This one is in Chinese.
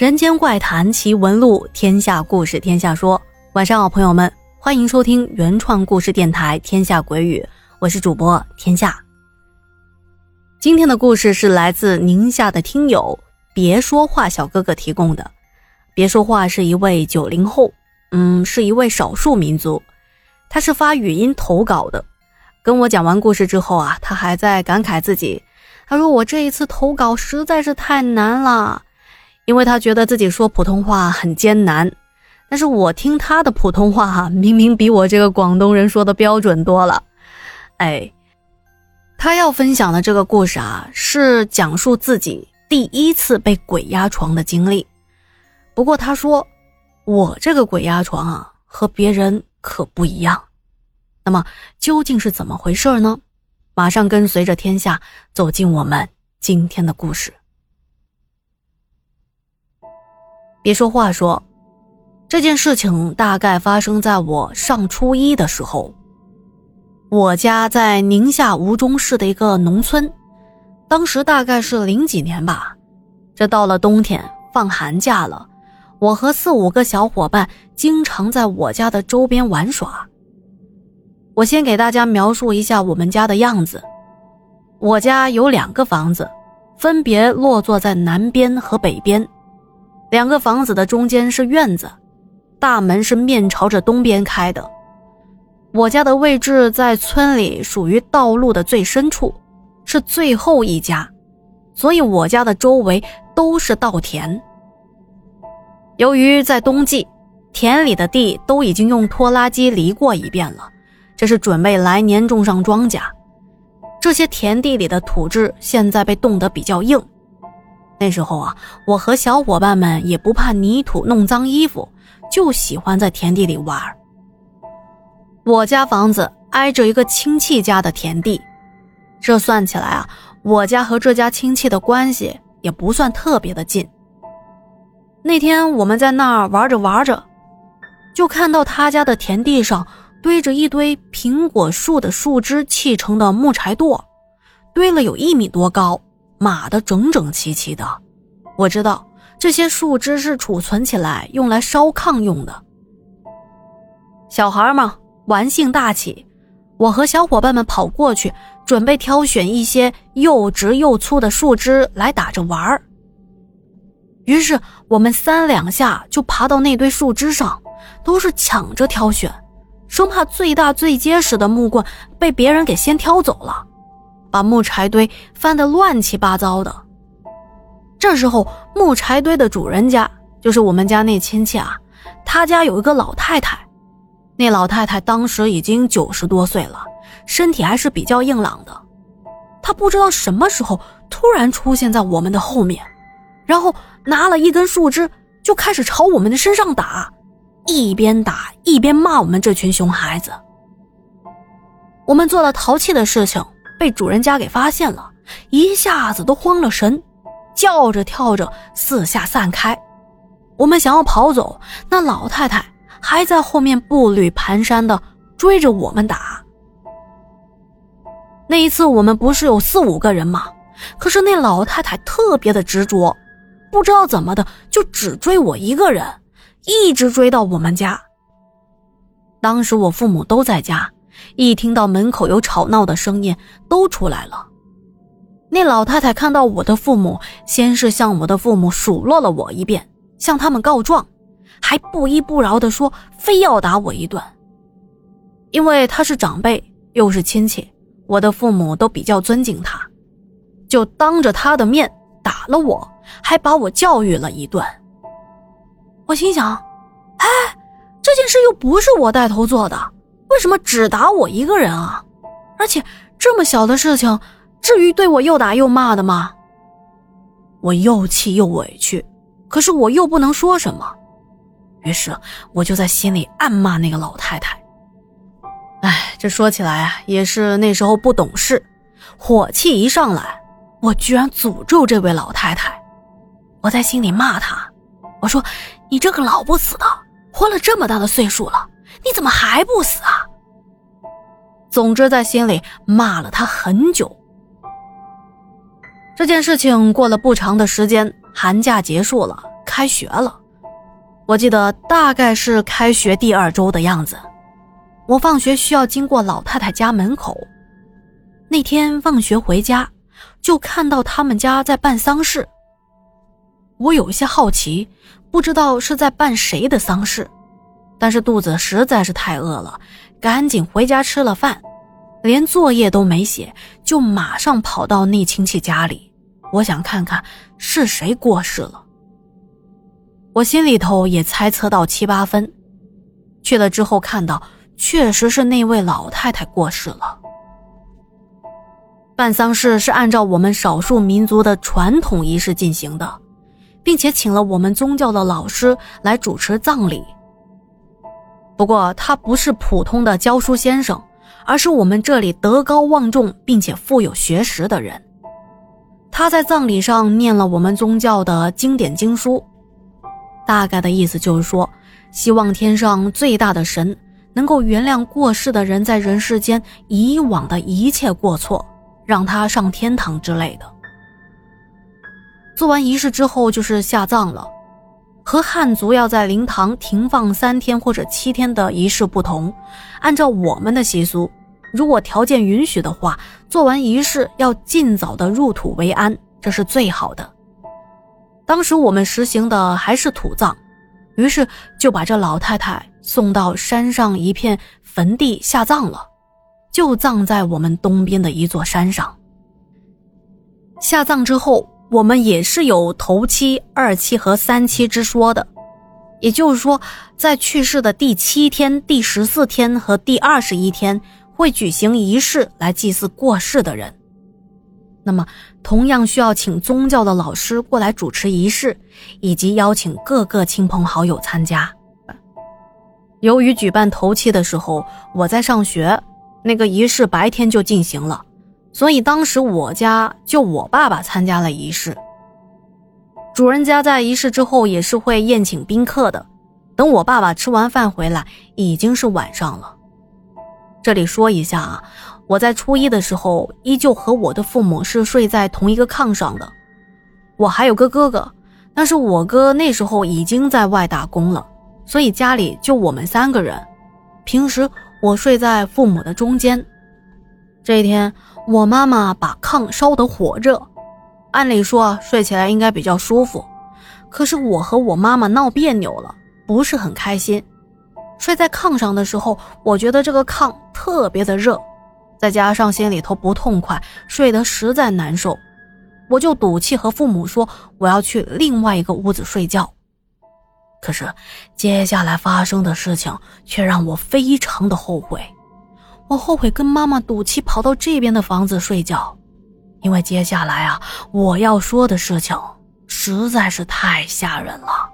人间怪谈奇闻录，天下故事天下说。晚上好，朋友们，欢迎收听原创故事电台《天下鬼语》，我是主播天下。今天的故事是来自宁夏的听友别说话小哥哥提供的。别说话是一位九零后，嗯，是一位少数民族。他是发语音投稿的，跟我讲完故事之后啊，他还在感慨自己。他说：“我这一次投稿实在是太难了。”因为他觉得自己说普通话很艰难，但是我听他的普通话哈，明明比我这个广东人说的标准多了。哎，他要分享的这个故事啊，是讲述自己第一次被鬼压床的经历。不过他说，我这个鬼压床啊，和别人可不一样。那么究竟是怎么回事呢？马上跟随着天下走进我们今天的故事。别说话，说这件事情大概发生在我上初一的时候。我家在宁夏吴忠市的一个农村，当时大概是零几年吧。这到了冬天，放寒假了，我和四五个小伙伴经常在我家的周边玩耍。我先给大家描述一下我们家的样子。我家有两个房子，分别落座在南边和北边。两个房子的中间是院子，大门是面朝着东边开的。我家的位置在村里属于道路的最深处，是最后一家，所以我家的周围都是稻田。由于在冬季，田里的地都已经用拖拉机犁过一遍了，这是准备来年种上庄稼。这些田地里的土质现在被冻得比较硬。那时候啊，我和小伙伴们也不怕泥土弄脏衣服，就喜欢在田地里玩。我家房子挨着一个亲戚家的田地，这算起来啊，我家和这家亲戚的关系也不算特别的近。那天我们在那儿玩着玩着，就看到他家的田地上堆着一堆苹果树的树枝砌成的木柴垛，堆了有一米多高。码的整整齐齐的，我知道这些树枝是储存起来用来烧炕用的。小孩嘛，玩性大起，我和小伙伴们跑过去，准备挑选一些又直又粗的树枝来打着玩儿。于是我们三两下就爬到那堆树枝上，都是抢着挑选，生怕最大最结实的木棍被别人给先挑走了。把木柴堆翻得乱七八糟的。这时候，木柴堆的主人家就是我们家那亲戚啊，他家有一个老太太。那老太太当时已经九十多岁了，身体还是比较硬朗的。她不知道什么时候突然出现在我们的后面，然后拿了一根树枝就开始朝我们的身上打，一边打一边骂我们这群熊孩子。我们做了淘气的事情。被主人家给发现了，一下子都慌了神，叫着跳着四下散开。我们想要跑走，那老太太还在后面步履蹒跚的追着我们打。那一次我们不是有四五个人吗？可是那老太太特别的执着，不知道怎么的就只追我一个人，一直追到我们家。当时我父母都在家。一听到门口有吵闹的声音，都出来了。那老太太看到我的父母，先是向我的父母数落了我一遍，向他们告状，还不依不饶地说非要打我一顿。因为他是长辈，又是亲戚，我的父母都比较尊敬他，就当着他的面打了我，还把我教育了一顿。我心想，哎，这件事又不是我带头做的。什么只打我一个人啊？而且这么小的事情，至于对我又打又骂的吗？我又气又委屈，可是我又不能说什么，于是我就在心里暗骂那个老太太。哎，这说起来啊，也是那时候不懂事，火气一上来，我居然诅咒这位老太太。我在心里骂她，我说：“你这个老不死的，活了这么大的岁数了。”你怎么还不死啊？总之，在心里骂了他很久。这件事情过了不长的时间，寒假结束了，开学了。我记得大概是开学第二周的样子。我放学需要经过老太太家门口。那天放学回家，就看到他们家在办丧事。我有些好奇，不知道是在办谁的丧事，但是肚子实在是太饿了，赶紧回家吃了饭，连作业都没写，就马上跑到那亲戚家里。我想看看是谁过世了。我心里头也猜测到七八分，去了之后看到确实是那位老太太过世了。办丧事是按照我们少数民族的传统仪式进行的，并且请了我们宗教的老师来主持葬礼。不过他不是普通的教书先生，而是我们这里德高望重并且富有学识的人。他在葬礼上念了我们宗教的经典经书。大概的意思就是说，希望天上最大的神能够原谅过世的人在人世间以往的一切过错，让他上天堂之类的。做完仪式之后就是下葬了，和汉族要在灵堂停放三天或者七天的仪式不同。按照我们的习俗，如果条件允许的话，做完仪式要尽早的入土为安，这是最好的。当时我们实行的还是土葬，于是就把这老太太送到山上一片坟地下葬了，就葬在我们东边的一座山上。下葬之后，我们也是有头七、二七和三七之说的，也就是说，在去世的第七天、第十四天和第二十一天会举行仪式来祭祀过世的人。那么，同样需要请宗教的老师过来主持仪式，以及邀请各个亲朋好友参加。由于举办头七的时候我在上学，那个仪式白天就进行了，所以当时我家就我爸爸参加了仪式。主人家在仪式之后也是会宴请宾客的。等我爸爸吃完饭回来，已经是晚上了。这里说一下啊。我在初一的时候，依旧和我的父母是睡在同一个炕上的。我还有个哥哥，但是我哥那时候已经在外打工了，所以家里就我们三个人。平时我睡在父母的中间。这一天，我妈妈把炕烧得火热，按理说睡起来应该比较舒服，可是我和我妈妈闹别扭了，不是很开心。睡在炕上的时候，我觉得这个炕特别的热。再加上心里头不痛快，睡得实在难受，我就赌气和父母说我要去另外一个屋子睡觉。可是接下来发生的事情却让我非常的后悔，我后悔跟妈妈赌气跑到这边的房子睡觉，因为接下来啊我要说的事情实在是太吓人了。